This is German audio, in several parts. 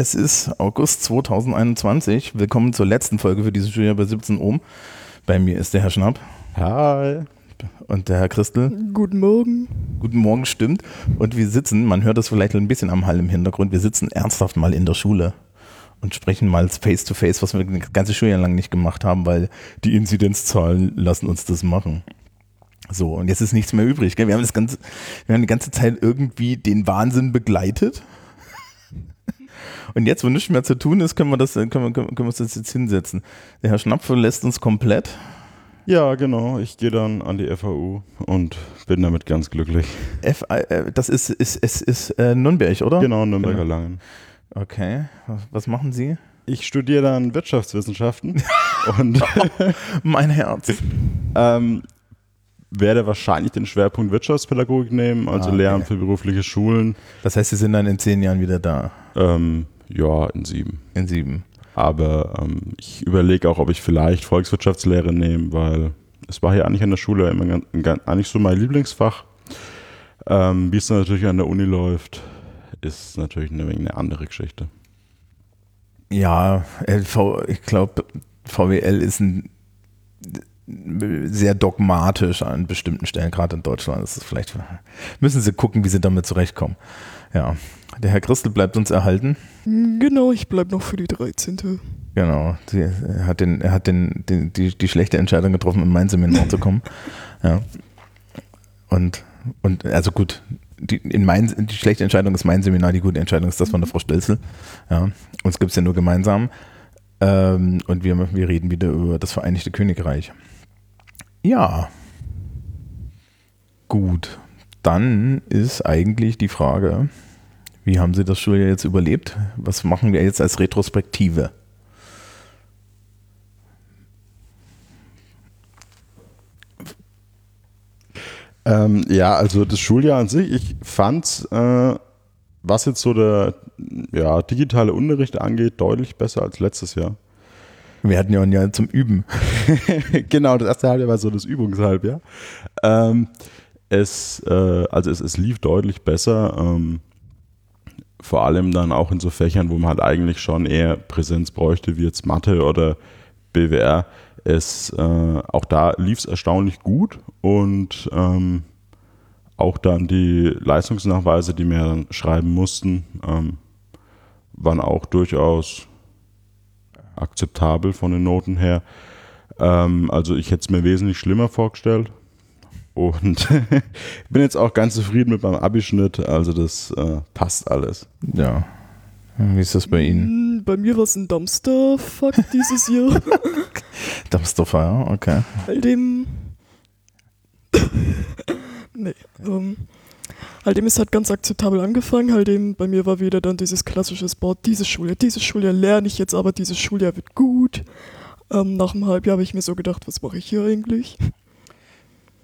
Es ist August 2021. Willkommen zur letzten Folge für dieses Schuljahr bei 17 Ohm. Bei mir ist der Herr Schnapp. Hi. Und der Herr Christel. Guten Morgen. Guten Morgen, stimmt. Und wir sitzen, man hört das vielleicht ein bisschen am Hall im Hintergrund, wir sitzen ernsthaft mal in der Schule und sprechen mal face to face, was wir das ganze Schuljahr lang nicht gemacht haben, weil die Inzidenzzahlen lassen uns das machen. So, und jetzt ist nichts mehr übrig. Gell? Wir haben das ganze, wir haben die ganze Zeit irgendwie den Wahnsinn begleitet. Und jetzt, wo nichts mehr zu tun ist, können wir das, können wir, können wir uns das jetzt hinsetzen. Der Herr Schnapp verlässt uns komplett. Ja, genau. Ich gehe dann an die FAU und bin damit ganz glücklich. F, äh, das ist, ist, ist, ist äh, Nürnberg, oder? Genau, Nürnberger genau. Langen. Okay. Was machen Sie? Ich studiere dann Wirtschaftswissenschaften und mein Herz. ähm, werde wahrscheinlich den Schwerpunkt Wirtschaftspädagogik nehmen, also ah, okay. Lehramt für berufliche Schulen. Das heißt, Sie sind dann in zehn Jahren wieder da? Ähm, ja, in sieben. In sieben. Aber ähm, ich überlege auch, ob ich vielleicht Volkswirtschaftslehre nehme, weil es war hier eigentlich an der Schule immer eigentlich so mein Lieblingsfach. Ähm, Wie es natürlich an der Uni läuft, ist natürlich eine, eine andere Geschichte. Ja, LV, ich glaube, VWL ist ein sehr dogmatisch an bestimmten Stellen, gerade in Deutschland. Das ist vielleicht, müssen sie gucken, wie sie damit zurechtkommen. Ja. Der Herr Christel bleibt uns erhalten. Genau, ich bleibe noch für die 13. Genau. Sie, er hat, den, er hat den, den, die, die schlechte Entscheidung getroffen, in mein Seminar zu kommen. Ja. Und, und also gut, die, in mein, die schlechte Entscheidung ist mein Seminar, die gute Entscheidung ist das von der Frau Stelzel. Ja. Uns gibt es ja nur gemeinsam. Ähm, und wir, wir reden wieder über das Vereinigte Königreich. Ja. Gut. Dann ist eigentlich die Frage, wie haben Sie das Schuljahr jetzt überlebt? Was machen wir jetzt als Retrospektive? Ähm, ja, also das Schuljahr an sich, ich fand, äh, was jetzt so der ja, digitale Unterricht angeht, deutlich besser als letztes Jahr. Wir hatten ja ein Jahr zum Üben. genau, das erste Halbjahr war so das Übungshalbjahr. Ähm, es, äh, also es, es lief deutlich besser. Ähm, vor allem dann auch in so Fächern, wo man halt eigentlich schon eher Präsenz bräuchte, wie jetzt Mathe oder BWR. Es, äh, auch da lief es erstaunlich gut und ähm, auch dann die Leistungsnachweise, die wir dann schreiben mussten, ähm, waren auch durchaus akzeptabel von den Noten her. Ähm, also ich hätte es mir wesentlich schlimmer vorgestellt. Und bin jetzt auch ganz zufrieden mit meinem Abischnitt. Also das äh, passt alles. Ja. Wie ist das bei Ihnen? Hm, bei mir war es ein Dumpster-Fuck dieses Jahr. Dumpster-Fire, okay. All dem. nee, ähm, halt dem ist halt ganz akzeptabel angefangen. Halt dem, bei mir war wieder dann dieses klassische Sport, dieses Schuljahr, dieses Schuljahr lerne ich jetzt, aber dieses Schuljahr wird gut. Ähm, nach einem Halbjahr habe ich mir so gedacht, was mache ich hier eigentlich?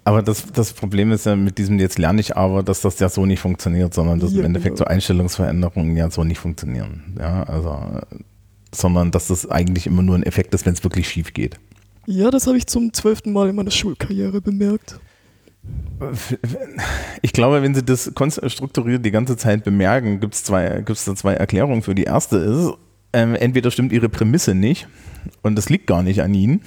Aber das, das Problem ist ja mit diesem jetzt lerne ich aber, dass das ja so nicht funktioniert, sondern dass ja, im Endeffekt genau. so Einstellungsveränderungen ja so nicht funktionieren. Ja, also, sondern dass das eigentlich immer nur ein Effekt ist, wenn es wirklich schief geht. Ja, das habe ich zum zwölften Mal in meiner Schulkarriere bemerkt. Ich glaube, wenn Sie das strukturiert die ganze Zeit bemerken, gibt es zwei, gibt's da zwei Erklärungen für. Die erste ist, ähm, entweder stimmt Ihre Prämisse nicht und das liegt gar nicht an Ihnen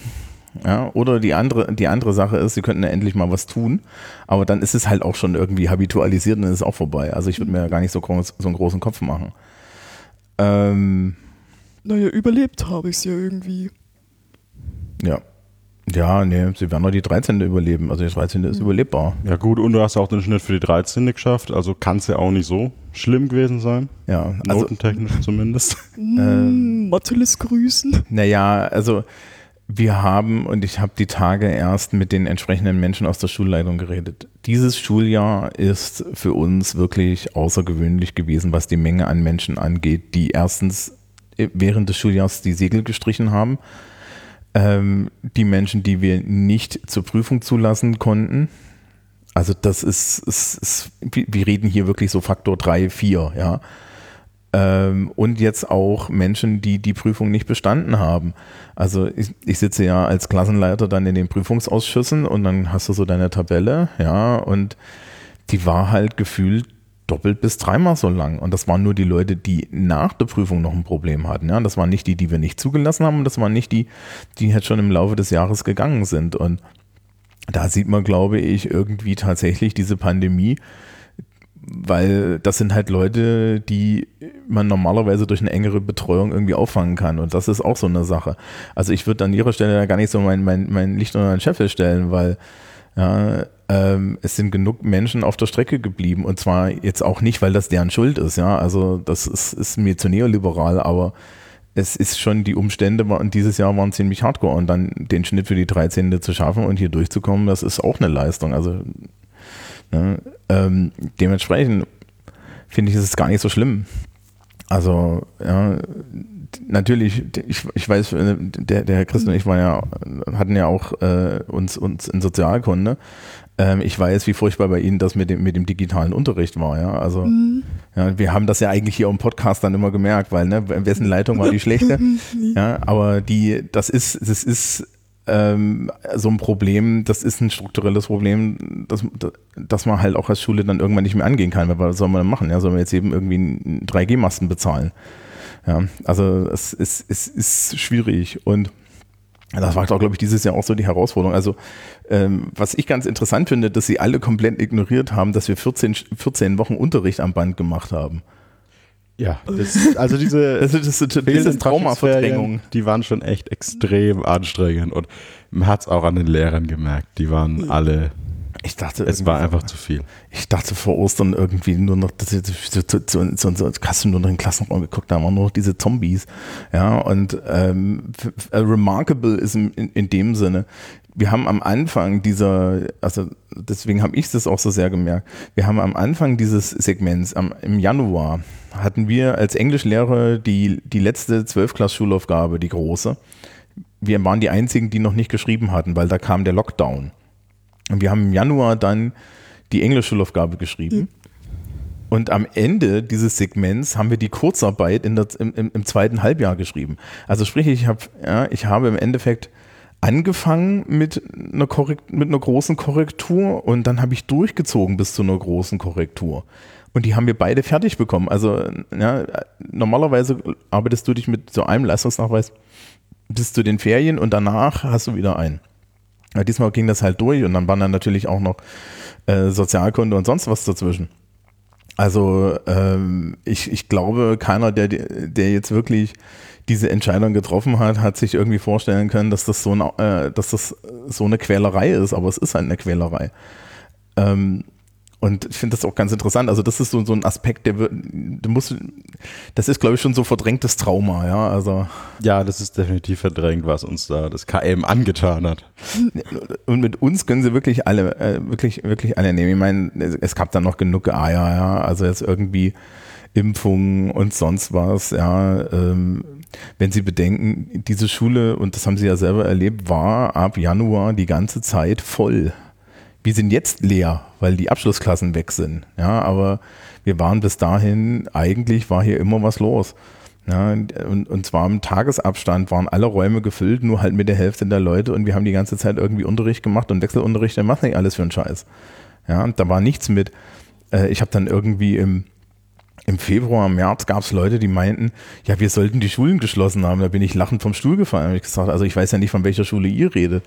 ja, oder die andere, die andere Sache ist, sie könnten ja endlich mal was tun, aber dann ist es halt auch schon irgendwie habitualisiert und dann ist es auch vorbei. Also ich würde mir ja gar nicht so, groß, so einen großen Kopf machen. Ähm, naja, überlebt habe ich es ja irgendwie. Ja. Ja, nee, sie werden nur die 13. überleben. Also die 13. ist mhm. überlebbar. Ja, gut, und du hast auch den Schnitt für die 13. geschafft. Also kann es ja auch nicht so schlimm gewesen sein. Ja, also, notentechnisch zumindest. ähm, Matteles grüßen. Naja, also wir haben, und ich habe die Tage erst mit den entsprechenden Menschen aus der Schulleitung geredet. Dieses Schuljahr ist für uns wirklich außergewöhnlich gewesen, was die Menge an Menschen angeht, die erstens während des Schuljahrs die Segel gestrichen haben. Ähm, die Menschen, die wir nicht zur Prüfung zulassen konnten. Also das ist, ist, ist wir reden hier wirklich so Faktor 3, 4, ja. Ähm, und jetzt auch Menschen, die die Prüfung nicht bestanden haben. Also ich, ich, sitze ja als Klassenleiter dann in den Prüfungsausschüssen und dann hast du so deine Tabelle, ja, und die war halt gefühlt doppelt bis dreimal so lang. Und das waren nur die Leute, die nach der Prüfung noch ein Problem hatten. Ja, das waren nicht die, die wir nicht zugelassen haben, das waren nicht die, die jetzt schon im Laufe des Jahres gegangen sind. Und da sieht man, glaube ich, irgendwie tatsächlich diese Pandemie, weil das sind halt Leute, die man normalerweise durch eine engere Betreuung irgendwie auffangen kann. Und das ist auch so eine Sache. Also ich würde an ihrer Stelle gar nicht so mein, mein, mein Licht unter den Scheffel stellen, weil ja, ähm, es sind genug Menschen auf der Strecke geblieben. Und zwar jetzt auch nicht, weil das deren Schuld ist. Ja, also das ist, ist mir zu neoliberal, aber es ist schon die Umstände und dieses Jahr waren ziemlich hardcore und dann den Schnitt für die 13. zu schaffen und hier durchzukommen, das ist auch eine Leistung. Also ne, ähm, dementsprechend finde ich, ist es gar nicht so schlimm. Also ja, natürlich, ich, ich weiß, äh, der, der Herr Christ und ich waren ja, hatten ja auch äh, uns, uns in Sozialkunde. Ähm, ich weiß, wie furchtbar bei Ihnen das mit dem, mit dem digitalen Unterricht war, ja. Also mhm. ja, wir haben das ja eigentlich hier im Podcast dann immer gemerkt, weil, ne, wessen Leitung war die schlechte? ja, aber die, das ist, das ist ähm, so ein Problem, das ist ein strukturelles Problem, das, das man halt auch als Schule dann irgendwann nicht mehr angehen kann. Was soll man machen? Ja, soll man jetzt eben irgendwie einen 3G-Masten bezahlen? Ja, also es ist, es ist schwierig und das war, glaube ich, dieses Jahr auch so die Herausforderung. Also, ähm, was ich ganz interessant finde, dass sie alle komplett ignoriert haben, dass wir 14, 14 Wochen Unterricht am Band gemacht haben. Ja, das, also diese das, das, das, diese Traumaverdrängung. Die waren schon echt extrem anstrengend und man hat es auch an den Lehrern gemerkt. Die waren alle ich dachte, es war einfach zu viel. Ich dachte vor Ostern irgendwie nur noch, dass ich so, so, so, so, hast du nur noch in den Klassenraum geguckt, da waren nur noch diese Zombies. Ja, und ähm, äh, remarkable ist in, in, in dem Sinne, wir haben am Anfang dieser, also deswegen habe ich das auch so sehr gemerkt, wir haben am Anfang dieses Segments, am, im Januar, hatten wir als Englischlehrer die, die letzte Zwölfklass-Schulaufgabe, die große. Wir waren die einzigen, die noch nicht geschrieben hatten, weil da kam der Lockdown. Und wir haben im Januar dann die Englischschulaufgabe geschrieben. Mhm. Und am Ende dieses Segments haben wir die Kurzarbeit in der, im, im, zweiten Halbjahr geschrieben. Also sprich, ich, hab, ja, ich habe im Endeffekt angefangen mit einer, Korrekt, mit einer großen Korrektur und dann habe ich durchgezogen bis zu einer großen Korrektur. Und die haben wir beide fertig bekommen. Also ja, normalerweise arbeitest du dich mit so einem Leistungsnachweis bis zu den Ferien und danach hast du wieder einen. Ja, diesmal ging das halt durch und dann waren dann natürlich auch noch äh, Sozialkunde und sonst was dazwischen. Also ähm, ich, ich glaube, keiner, der, der jetzt wirklich diese Entscheidung getroffen hat, hat sich irgendwie vorstellen können, dass das so, ein, äh, dass das so eine Quälerei ist, aber es ist halt eine Quälerei. Ähm, und ich finde das auch ganz interessant. Also das ist so, so ein Aspekt, der wird, du musst, das ist glaube ich schon so verdrängtes Trauma, ja. Also ja, das ist definitiv verdrängt, was uns da das KM angetan hat. Und mit uns können sie wirklich alle, äh, wirklich, wirklich alle nehmen. Ich meine, es gab da noch genug Eier, ja. Also jetzt irgendwie Impfungen und sonst was, ja. Ähm, wenn Sie bedenken, diese Schule, und das haben Sie ja selber erlebt, war ab Januar die ganze Zeit voll wir sind jetzt leer, weil die Abschlussklassen weg sind. Ja, aber wir waren bis dahin, eigentlich war hier immer was los. Ja, und, und zwar im Tagesabstand waren alle Räume gefüllt, nur halt mit der Hälfte der Leute und wir haben die ganze Zeit irgendwie Unterricht gemacht und Wechselunterricht, der macht nicht alles für einen Scheiß. Ja, da war nichts mit. Äh, ich habe dann irgendwie im, im Februar, März gab es Leute, die meinten, ja, wir sollten die Schulen geschlossen haben. Da bin ich lachend vom Stuhl gefallen. Ich gesagt, also ich weiß ja nicht, von welcher Schule ihr redet.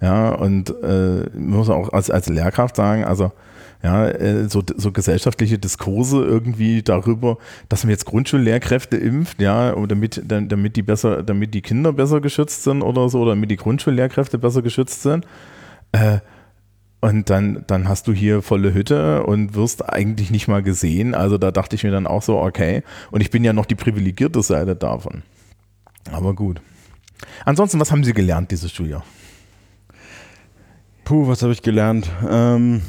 Ja, und äh, muss auch als, als Lehrkraft sagen, also ja, äh, so, so gesellschaftliche Diskurse irgendwie darüber, dass man jetzt Grundschullehrkräfte impft, ja, damit, damit die besser, damit die Kinder besser geschützt sind oder so, damit die Grundschullehrkräfte besser geschützt sind. Äh, und dann, dann hast du hier volle Hütte und wirst eigentlich nicht mal gesehen. Also da dachte ich mir dann auch so, okay. Und ich bin ja noch die privilegierte Seite davon. Aber gut. Ansonsten, was haben Sie gelernt dieses Schuljahr? Puh, was habe ich gelernt? Ähm,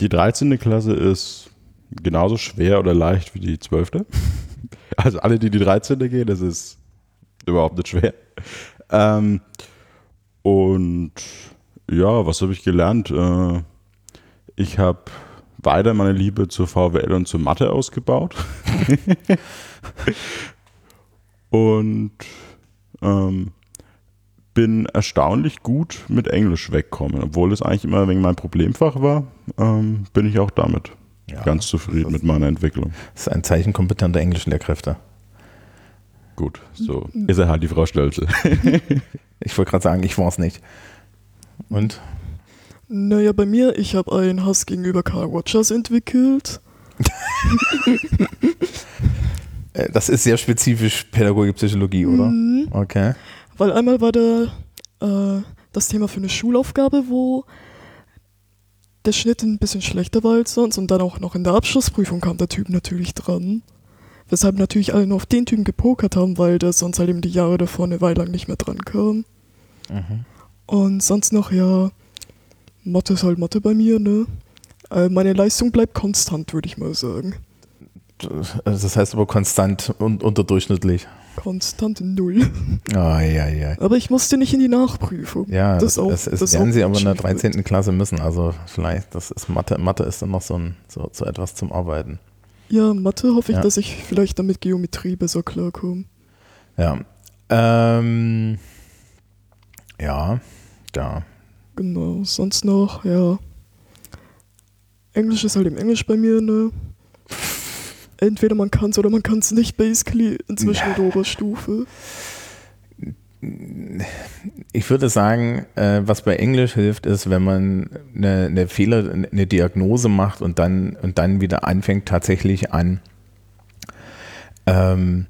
die 13. Klasse ist genauso schwer oder leicht wie die 12. Also alle, die die 13. gehen, das ist überhaupt nicht schwer. Ähm, und ja, was habe ich gelernt? Äh, ich habe weiter meine Liebe zur VWL und zur Mathe ausgebaut. und ähm, bin erstaunlich gut mit Englisch weggekommen. Obwohl es eigentlich immer wegen mein Problemfach war, ähm, bin ich auch damit Ja, ganz zufrieden mit meiner Entwicklung. Das ist ein Zeichen kompetenter Englischlehrkräfte. Gut, so ist er halt die Frau Stölzel. Ich wollte gerade sagen, ich war es nicht. Und? Naja, bei mir, ich habe einen Hass gegenüber Carl Rogers entwickelt. Äh, Das ist sehr spezifisch Pädagogik, Psychologie, oder? Mhm. Okay. Weil einmal war da äh, das Thema für eine Schulaufgabe, wo der Schnitt ein bisschen schlechter war als sonst und dann auch noch in der Abschlussprüfung kam der Typ natürlich dran. Weshalb natürlich alle nur auf den Typen gepokert haben, weil der sonst halt eben die Jahre davor eine Weile lang nicht mehr dran kam. Mhm. Und sonst noch, ja, Mathe ist halt Mathe bei mir, ne? Äh, meine Leistung bleibt konstant, würde ich mal sagen. Das heißt aber konstant und unterdurchschnittlich. Konstant null. Ah, ja, ja. Aber ich musste nicht in die Nachprüfung. Ja, das, Das auch- das, ist, das werden sie aber in der Achievement. 13. Klasse müssen. Also vielleicht, das ist Mathe, Mathe ist dann noch so, ein, so, so etwas zum Arbeiten. Ja, Mathe hoffe ich, Ja. dass ich vielleicht dann mit Geometrie besser klarkomme. Ja. Ähm, ja, ja. Genau, sonst noch, ja. Englisch ist halt im Englisch bei mir, ne? Entweder man kann es oder man kann es nicht, basically, inzwischen in der Oberstufe. Ich würde sagen, äh, was bei Englisch hilft, ist, wenn man eine, eine Fehler, eine Diagnose macht und dann, und dann wieder anfängt, tatsächlich an, ähm,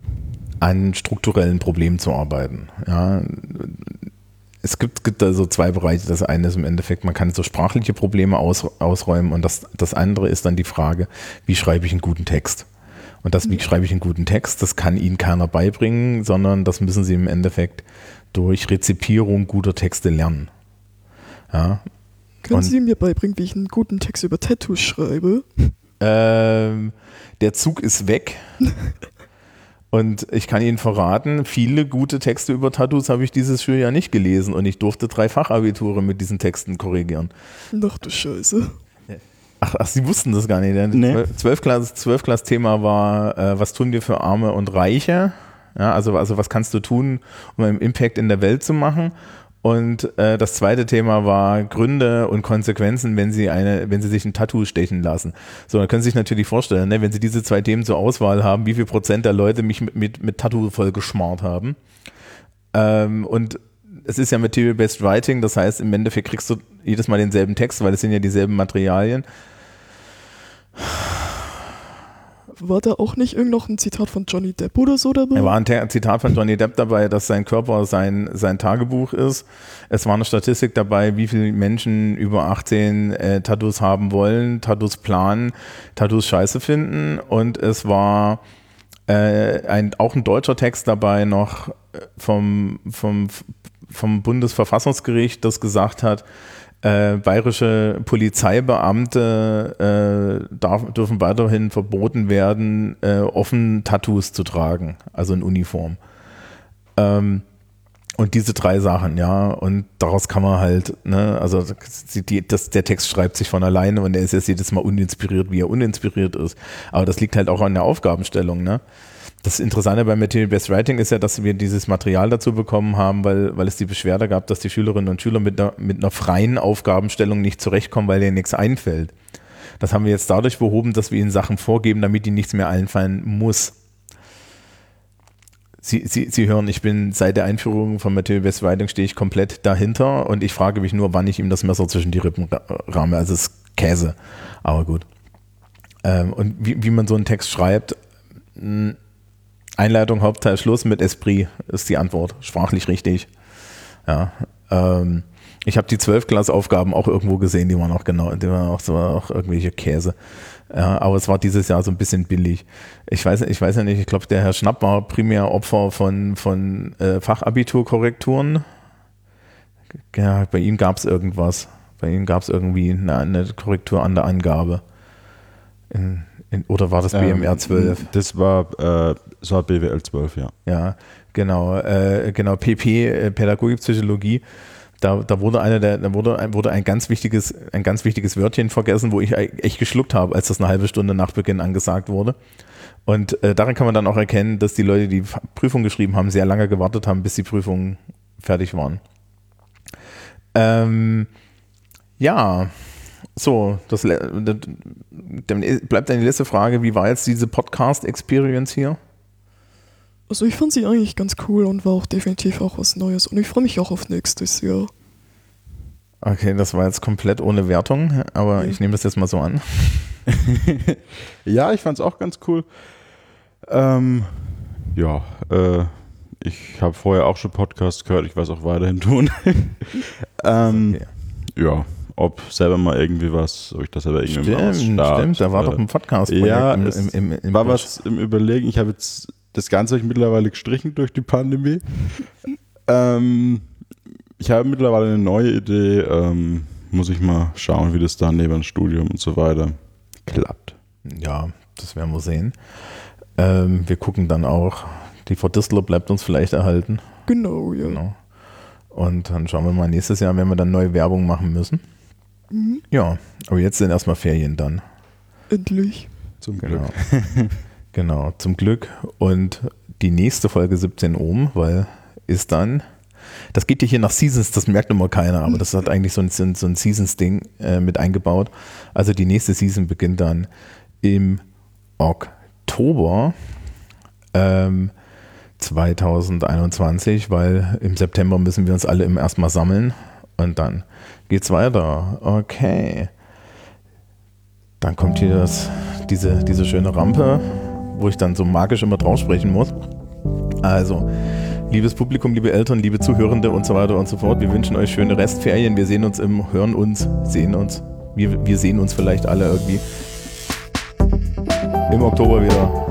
an strukturellen Problemen zu arbeiten. Ja. Es gibt, gibt da so zwei Bereiche. Das eine ist im Endeffekt, man kann so sprachliche Probleme aus, ausräumen und das, das andere ist dann die Frage, wie schreibe ich einen guten Text? Und das, wie schreibe ich einen guten Text, das kann Ihnen keiner beibringen, sondern das müssen Sie im Endeffekt durch Rezipierung guter Texte lernen. Ja, Können Und- Sie mir beibringen, wie ich einen guten Text über Tattoos schreibe? Ähm, der Zug ist weg. Und ich kann Ihnen verraten, viele gute Texte über Tattoos habe ich dieses Schuljahr nicht gelesen und ich durfte drei Fachabiture mit diesen Texten korrigieren. Ach du Scheiße. Ach, ach Sie wussten das gar nicht. Nee. Zwölf Klass, zwölf Klass Thema war, äh, was tun wir für Arme und Reiche? Ja, also, also was kannst du tun, um einen Impact in der Welt zu machen? Und äh, das zweite Thema war Gründe und Konsequenzen, wenn sie eine, wenn sie sich ein Tattoo stechen lassen. So, dann können Sie sich natürlich vorstellen, ne, wenn Sie diese zwei Themen zur Auswahl haben, wie viel Prozent der Leute mich mit, mit, mit Tattoo vollgeschmarrt haben. Ähm, und es ist ja Material-Based Writing, das heißt, im Endeffekt kriegst du jedes Mal denselben Text, weil es sind ja dieselben Materialien. War da auch nicht irgend noch ein Zitat von Johnny Depp oder so dabei? Da war ein Zitat von Johnny Depp dabei, dass sein Körper sein, sein Tagebuch ist. Es war eine Statistik dabei, wie viele Menschen über 18 äh, Tattoos haben wollen, Tattoos planen, Tattoos scheiße finden. Und es war äh, ein, auch ein deutscher Text dabei noch äh, vom, vom, vom Bundesverfassungsgericht, das gesagt hat, äh, bayerische Polizeibeamte äh, darf, dürfen weiterhin verboten werden, äh, offen Tattoos zu tragen, also in Uniform. Ähm, und diese drei Sachen, ja, und daraus kann man halt, ne, also die, das, der Text schreibt sich von alleine und er ist jetzt jedes Mal uninspiriert, wie er uninspiriert ist. Aber das liegt halt auch an der Aufgabenstellung, ne? Das Interessante bei Material Based Writing ist ja, dass wir dieses Material dazu bekommen haben, weil, weil es die Beschwerde gab, dass die Schülerinnen und Schüler mit einer, mit einer freien Aufgabenstellung nicht zurechtkommen, weil denen nichts einfällt. Das haben wir jetzt dadurch behoben, dass wir ihnen Sachen vorgeben, damit ihnen nichts mehr einfallen muss. Sie, Sie, Sie hören, ich bin seit der Einführung von Based Writing stehe ich komplett dahinter und ich frage mich nur, wann ich ihm das Messer zwischen die Rippen ra- rahme. Also es ist Käse, aber gut. Ähm, und wie, wie man so einen Text schreibt, mh, Einleitung, Hauptteil, Schluss mit Esprit ist die Antwort. Sprachlich richtig. Ja. Ähm, ich habe die 12-Klass-Aufgaben auch irgendwo gesehen, die waren auch genau, die waren auch, so, auch irgendwelche Käse. Ja, aber es war dieses Jahr so ein bisschen billig. Ich weiß, ich weiß ja nicht, ich glaube, der Herr Schnapp war primär Opfer von, von äh, Fachabiturkorrekturen. Ja, bei ihm gab es irgendwas. Bei ihm gab es irgendwie eine, eine Korrektur an der Angabe. In, in, oder war das BMR 12? Ähm, Das war, äh, das war BWL 12, ja. Ja, genau, äh, genau, PP, äh, Pädagogik, Psychologie. Da, da wurde eine der, da wurde ein, wurde ein ganz wichtiges, ein ganz wichtiges Wörtchen vergessen, wo ich echt geschluckt habe, als das eine halbe Stunde nach Beginn angesagt wurde. Und äh, daran kann man dann auch erkennen, dass die Leute, die Prüfung geschrieben haben, sehr lange gewartet haben, bis die Prüfungen fertig waren. Ähm, ja, So, das, das, dann bleibt eine letzte Frage. Wie war jetzt diese Podcast-Experience hier? Also ich fand sie eigentlich ganz cool und war auch definitiv auch was Neues. Und ich freue mich auch auf nächstes Jahr. Okay, das war jetzt komplett ohne Wertung, aber Ja. ich nehme das jetzt mal so an. Ja, ich fand es auch ganz cool. Ähm, ja, äh, ich habe vorher auch schon Podcast gehört, ich weiß auch weiterhin tun. ähm, Okay. Ja, ob selber mal irgendwie was, ob ich das selber irgendwie mal Stimmt, stimmt, da war doch ein podcast Ja, im, es im, im, im war was im Überlegen. Ich habe jetzt das Ganze hab ich mittlerweile gestrichen durch die Pandemie. ähm, ich habe mittlerweile eine neue Idee. Ähm, muss ich mal schauen, wie das da neben dem Studium und so weiter klappt. Ja, das werden wir sehen. Ähm, wir gucken dann auch, die Frau Distler bleibt uns vielleicht erhalten. Genau, ja. Genau. Und dann schauen wir mal nächstes Jahr, wenn wir dann neue Werbung machen müssen. Mhm. Ja, aber jetzt sind erstmal Ferien dann. Endlich. Zum Genau. genau, zum Glück. Und die nächste Folge 17 Ohm, weil ist dann, das geht ja hier nach Seasons, das merkt immer keiner, aber das hat eigentlich so ein, so ein- so ein Seasons-Ding äh, mit eingebaut. Also die nächste Season beginnt dann im Oktober ähm, 2021, weil im September müssen wir uns alle erstmal sammeln und dann geht's weiter. Okay. Dann kommt hier das, diese, diese schöne Rampe, wo ich dann so magisch immer drauf sprechen muss. Also, liebes Publikum, liebe Eltern, liebe Zuhörende und so weiter und so fort, wir wünschen euch schöne Restferien. Wir sehen uns im, hören uns, sehen uns. Wir, wir sehen uns vielleicht alle irgendwie im Oktober wieder.